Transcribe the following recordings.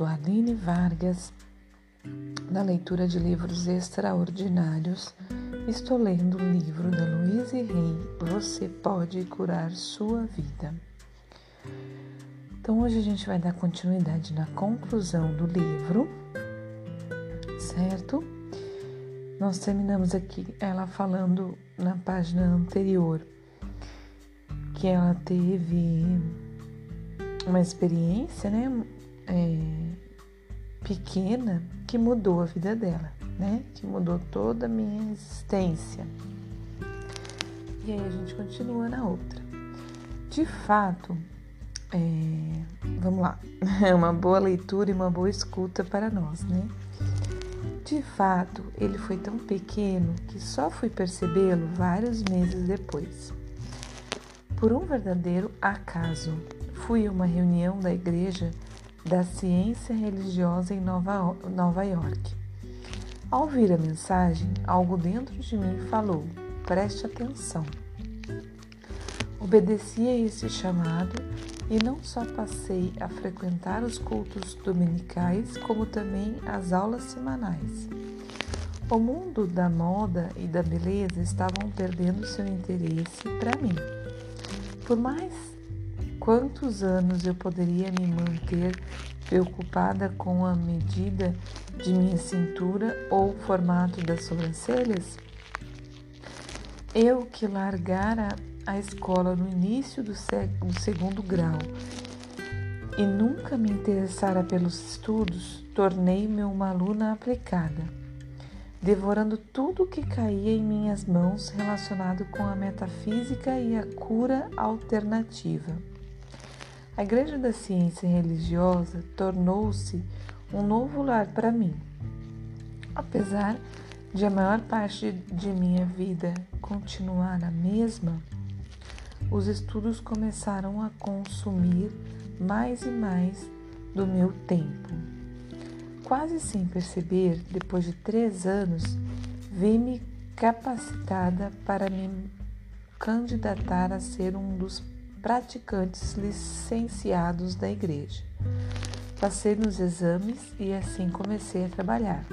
sou Aline Vargas, na leitura de livros extraordinários. Estou lendo o livro da Louise Rey, Você Pode Curar Sua Vida. Então, hoje a gente vai dar continuidade na conclusão do livro, certo? Nós terminamos aqui ela falando na página anterior que ela teve uma experiência, né? É, pequena que mudou a vida dela, né? Que mudou toda a minha existência. E aí a gente continua na outra. De fato, é, vamos lá, é uma boa leitura e uma boa escuta para nós, né? De fato, ele foi tão pequeno que só fui percebê-lo vários meses depois. Por um verdadeiro acaso, fui a uma reunião da igreja da ciência religiosa em Nova, Nova York. Ao ouvir a mensagem, algo dentro de mim falou: preste atenção. Obedeci a esse chamado e não só passei a frequentar os cultos dominicais, como também as aulas semanais. O mundo da moda e da beleza estavam perdendo seu interesse para mim. Por mais quantos anos eu poderia me manter preocupada com a medida de minha cintura ou o formato das sobrancelhas? Eu que largara a escola no início do, do segundo grau e nunca me interessara pelos estudos, tornei-me uma aluna aplicada, devorando tudo o que caía em minhas mãos relacionado com a metafísica e a cura alternativa. A Igreja da Ciência Religiosa tornou-se um novo lar para mim. Apesar de a maior parte de minha vida continuar a mesma, os estudos começaram a consumir mais e mais do meu tempo. Quase sem perceber, depois de três anos, vi-me capacitada para me candidatar a ser um dos praticantes licenciados da igreja. Passei nos exames e assim comecei a trabalhar.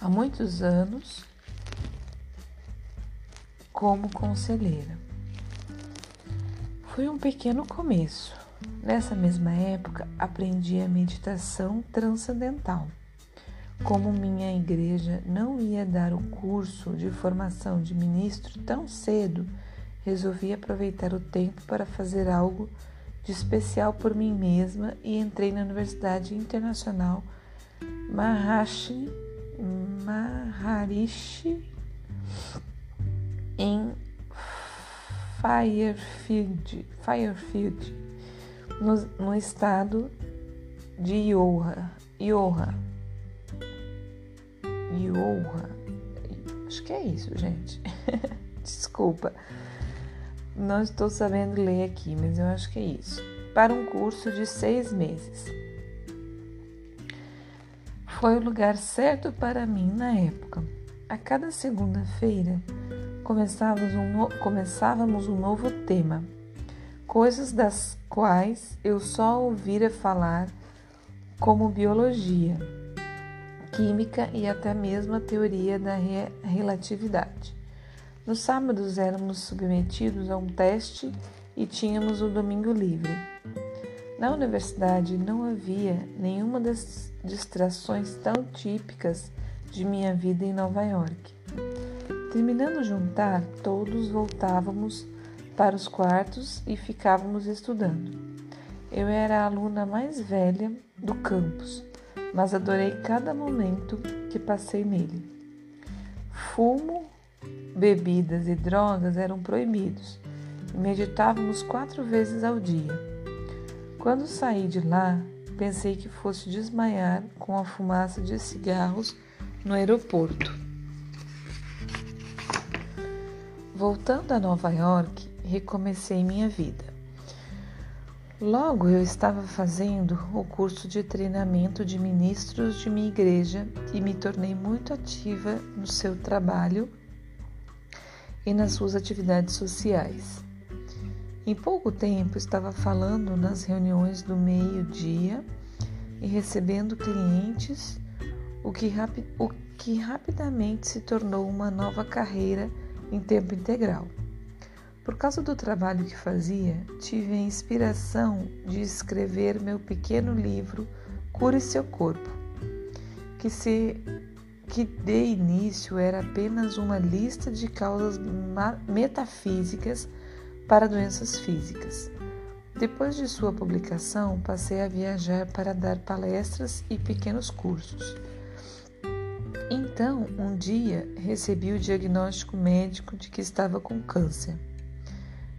Há muitos anos, como conselheira. Foi um pequeno começo. Nessa mesma época, aprendi a meditação transcendental. Como minha igreja não ia dar o curso de formação de ministro tão cedo, resolvi aproveitar o tempo para fazer algo de especial por mim mesma e entrei na Universidade Internacional Maharishi, Maharishi em Firefield, Firefield no, no estado de Iowa, Iowa, Iowa. Acho que é isso, gente. Desculpa. Não estou sabendo ler aqui, mas eu acho que é isso. Para um curso de seis meses. Foi o lugar certo para mim na época. A cada segunda-feira começávamos um, começávamos um novo tema, coisas das quais eu só ouvira falar, como biologia, química e até mesmo a teoria da re... relatividade. Nos sábados éramos submetidos a um teste e tínhamos o domingo livre. Na universidade não havia nenhuma das distrações tão típicas de minha vida em Nova York. Terminando o jantar, todos voltávamos para os quartos e ficávamos estudando. Eu era a aluna mais velha do campus, mas adorei cada momento que passei nele. Fumo bebidas e drogas eram proibidos e meditávamos quatro vezes ao dia. Quando saí de lá, pensei que fosse desmaiar com a fumaça de cigarros no aeroporto. Voltando a Nova York, recomecei minha vida. Logo eu estava fazendo o curso de treinamento de ministros de minha igreja e me tornei muito ativa no seu trabalho e nas suas atividades sociais. Em pouco tempo estava falando nas reuniões do meio-dia e recebendo clientes, o que, o que rapidamente se tornou uma nova carreira em tempo integral. Por causa do trabalho que fazia, tive a inspiração de escrever meu pequeno livro Cure Seu Corpo, que, se, que de início era apenas uma lista de causas metafísicas para doenças físicas. Depois de sua publicação, passei a viajar para dar palestras e pequenos cursos. Então, um dia, recebi o diagnóstico médico de que estava com câncer.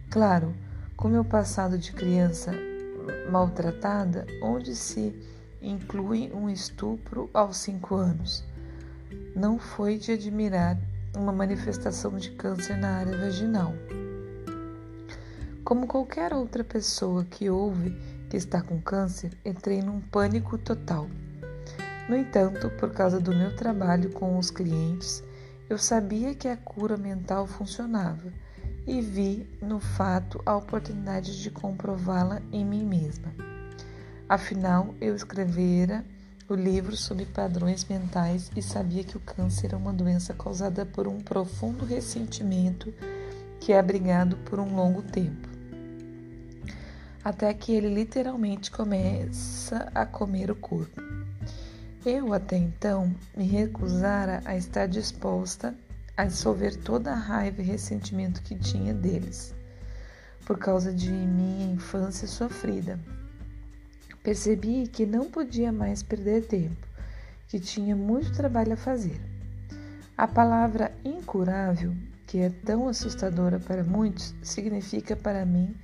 Claro, com meu passado de criança maltratada, onde se inclui um estupro aos cinco anos, não foi de admirar uma manifestação de câncer na área vaginal. Como qualquer outra pessoa que ouve que está com câncer, entrei num pânico total. No entanto, por causa do meu trabalho com os clientes, eu sabia que a cura mental funcionava e vi no fato a oportunidade de comprová-la em mim mesma. Afinal, eu escrevera o livro sobre padrões mentais e sabia que o câncer é uma doença causada por um profundo ressentimento que é abrigado por um longo tempo. Até que ele literalmente começa a comer o corpo. Eu até então me recusara a estar disposta a dissolver toda a raiva e ressentimento que tinha deles, por causa de minha infância sofrida. Percebi que não podia mais perder tempo, que tinha muito trabalho a fazer. A palavra incurável, que é tão assustadora para muitos, significa para mim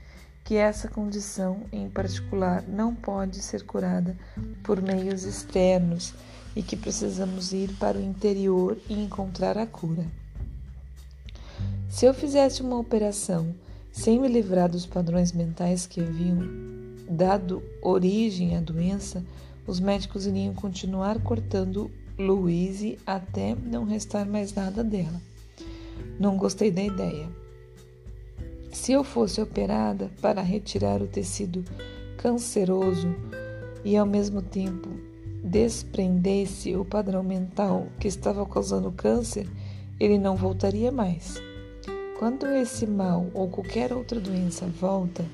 que essa condição em particular não pode ser curada por meios externos e que precisamos ir para o interior e encontrar a cura. Se eu fizesse uma operação sem me livrar dos padrões mentais que haviam dado origem à doença, os médicos iriam continuar cortando Louise até não restar mais nada dela. Não gostei da ideia. Se eu fosse operada para retirar o tecido canceroso e ao mesmo tempo desprendesse o padrão mental que estava causando câncer, ele não voltaria mais. Quando esse mal ou qualquer outra doença volta,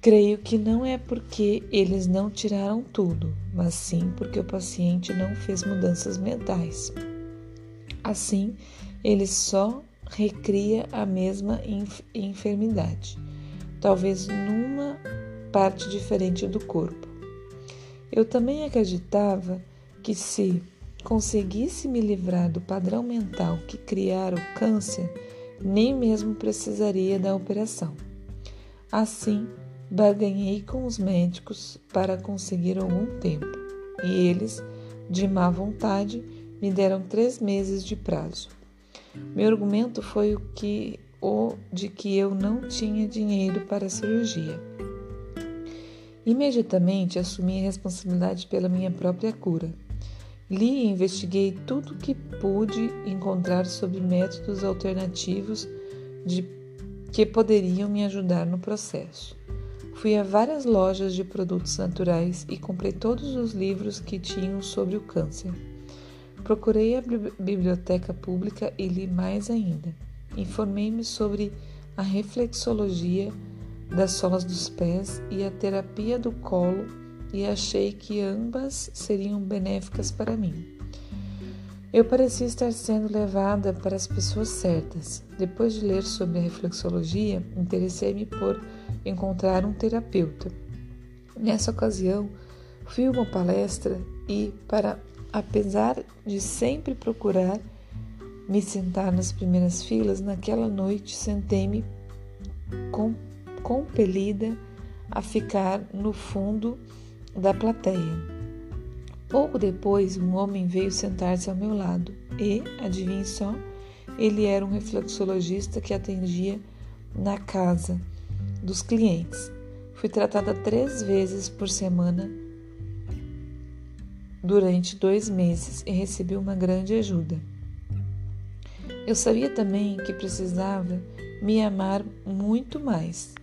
creio que não é porque eles não tiraram tudo, mas sim porque o paciente não fez mudanças mentais. Assim, ele só recria a mesma enfermidade, talvez numa parte diferente do corpo. Eu também acreditava que se conseguisse me livrar do padrão mental que criara o câncer, nem mesmo precisaria da operação. Assim, barganhei com os médicos para conseguir algum tempo, e eles, de má vontade, me deram três meses de prazo. Meu argumento foi o que o de que eu não tinha dinheiro para a cirurgia. Imediatamente assumi a responsabilidade pela minha própria cura. Li e investiguei tudo o que pude encontrar sobre métodos alternativos de, que poderiam me ajudar no processo. Fui a várias lojas de produtos naturais e comprei todos os livros que tinham sobre o câncer. Procurei a biblioteca pública e li mais ainda. Informei-me sobre a reflexologia das solas dos pés e a terapia do colo e achei que ambas seriam benéficas para mim. Eu parecia estar sendo levada para as pessoas certas. Depois de ler sobre a reflexologia, interessei-me por encontrar um terapeuta. Nessa ocasião, fui uma palestra e, para apesar de sempre procurar me sentar nas primeiras filas, naquela noite sentei-me com, compelida a ficar no fundo da plateia. Pouco depois, um homem veio sentar-se ao meu lado e, adivinhe só, ele era um reflexologista que atendia na casa dos clientes. Fui tratada três vezes por semana durante dois meses e recebi uma grande ajuda. Eu sabia também que precisava me amar muito mais.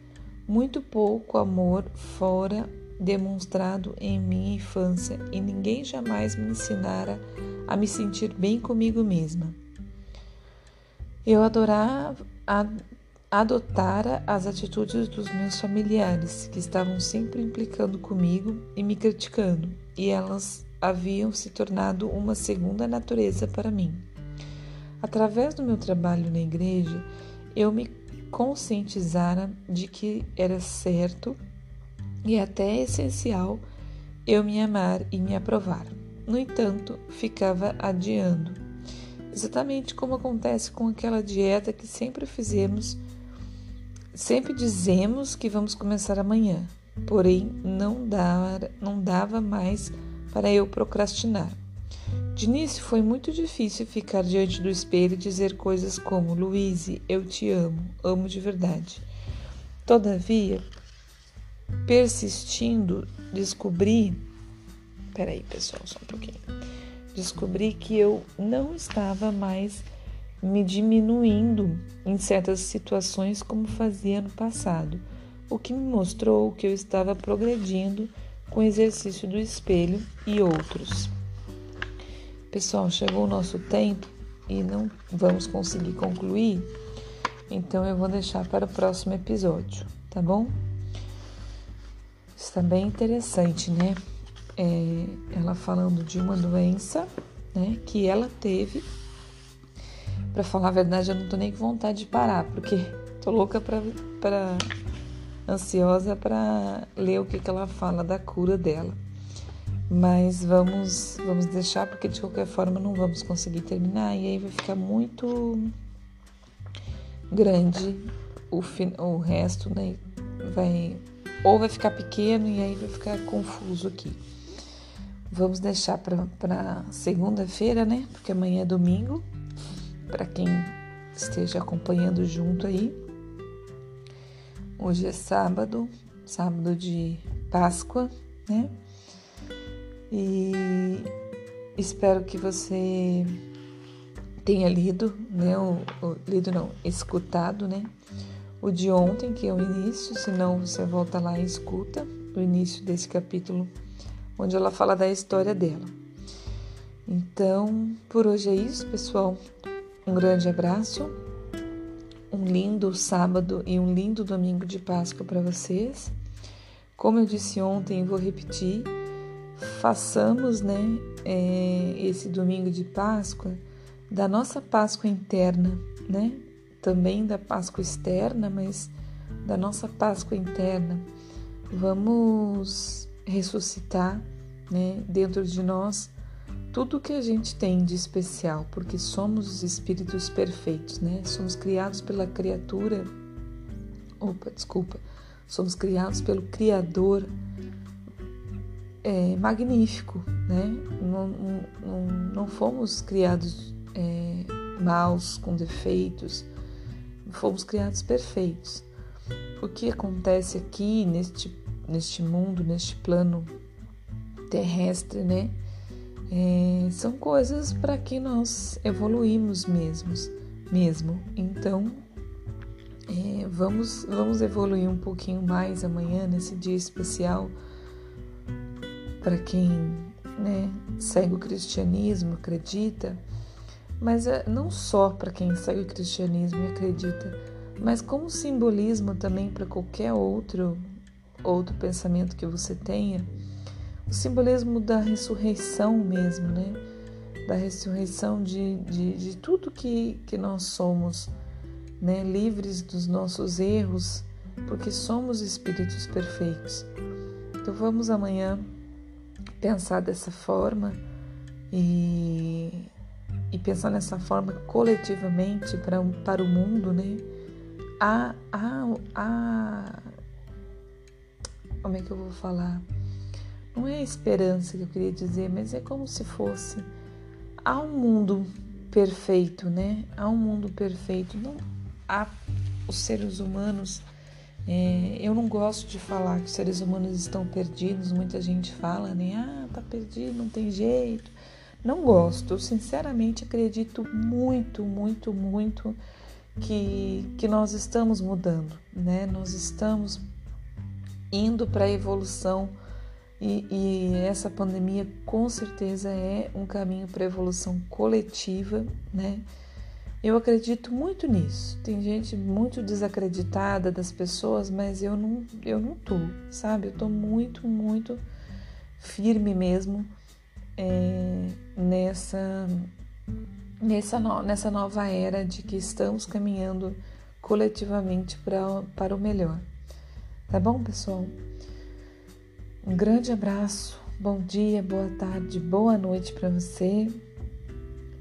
Muito pouco amor fora demonstrado em minha infância e ninguém jamais me ensinara a me sentir bem comigo mesma. Eu adorava, adotara as atitudes dos meus familiares, que estavam sempre implicando comigo e me criticando, e elas haviam se tornado uma segunda natureza para mim. Através do meu trabalho na igreja, eu me conscientizara de que era certo e até essencial eu me amar e me aprovar. No entanto, ficava adiando. Exatamente como acontece com aquela dieta que sempre fizemos, sempre dizemos que vamos começar amanhã, porém não, dar, não dava mais para eu procrastinar. De início foi muito difícil ficar diante do espelho e dizer coisas como: Luíse, eu te amo, amo de verdade. Todavia, persistindo, descobri. Peraí, pessoal, só um pouquinho. Descobri que eu não estava mais me diminuindo em certas situações como fazia no passado, o que me mostrou que eu estava progredindo com o exercício do espelho e outros. Pessoal, chegou o nosso tempo e não vamos conseguir concluir, então eu vou deixar para o próximo episódio, tá bom? Está bem interessante, né? É, ela falando de uma doença, né, que ela teve. Para falar a verdade, eu não tô nem com vontade de parar, porque tô louca para ansiosa para ler o que, que ela fala da cura dela. Mas vamos, vamos deixar, porque de qualquer forma não vamos conseguir terminar e aí vai ficar muito grande o, o resto, né? Vai, ou vai ficar pequeno e aí vai ficar confuso aqui. Vamos deixar para segunda-feira, né? Porque amanhã é domingo, para quem esteja acompanhando junto aí. Hoje é sábado, sábado de Páscoa, né? E espero que você tenha lido, né? O, o, lido não, escutado, né? O de ontem, que é o início, senão você volta lá e escuta o início desse capítulo, onde ela fala da história dela. Então, por hoje é isso, pessoal. Um grande abraço, um lindo sábado e um lindo domingo de Páscoa para vocês. Como eu disse ontem, vou repetir façamos né, é, esse domingo de Páscoa da nossa Páscoa interna, né? Também da Páscoa externa, mas da nossa Páscoa interna. Vamos ressuscitar né, dentro de nós tudo que a gente tem de especial, porque somos os espíritos perfeitos, né? Somos criados pela criatura. Opa, desculpa. Somos criados pelo Criador é, magnífico, né? Não, não, não fomos criados é, maus, com defeitos, fomos criados perfeitos. O que acontece aqui neste, neste mundo, neste plano terrestre, né? É, são coisas para que nós evoluímos mesmos, mesmo. Então, é, vamos, vamos evoluir um pouquinho mais amanhã, nesse dia especial para quem né, segue o cristianismo, acredita, mas é não só para quem segue o cristianismo e acredita, mas como simbolismo também para qualquer outro outro pensamento que você tenha, o simbolismo da ressurreição mesmo, né? Da ressurreição de, de, de tudo que, que nós somos, né? Livres dos nossos erros, porque somos espíritos perfeitos. Então vamos amanhã pensar dessa forma e, e pensar nessa forma coletivamente para, para o mundo, né? Há, há, há. Como é que eu vou falar? Não é esperança que eu queria dizer, mas é como se fosse. Há um mundo perfeito, né? Há um mundo perfeito. Não há os seres humanos é, eu não gosto de falar que os seres humanos estão perdidos, muita gente fala, né? Ah, tá perdido, não tem jeito. Não gosto, eu sinceramente acredito muito, muito, muito que, que nós estamos mudando, né? Nós estamos indo para a evolução E, e, essa pandemia com certeza é um caminho para evolução coletiva, né? Eu acredito muito nisso. Tem gente muito desacreditada das pessoas, mas eu não, eu não tô, sabe? Eu tô muito, muito firme mesmo é, nessa, nessa, no, nessa nova era de que estamos caminhando coletivamente pra, para o melhor. Tá bom, pessoal? Um grande abraço, bom dia, boa tarde, boa noite para você.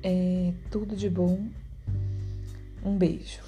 É, tudo de bom. Um beijo.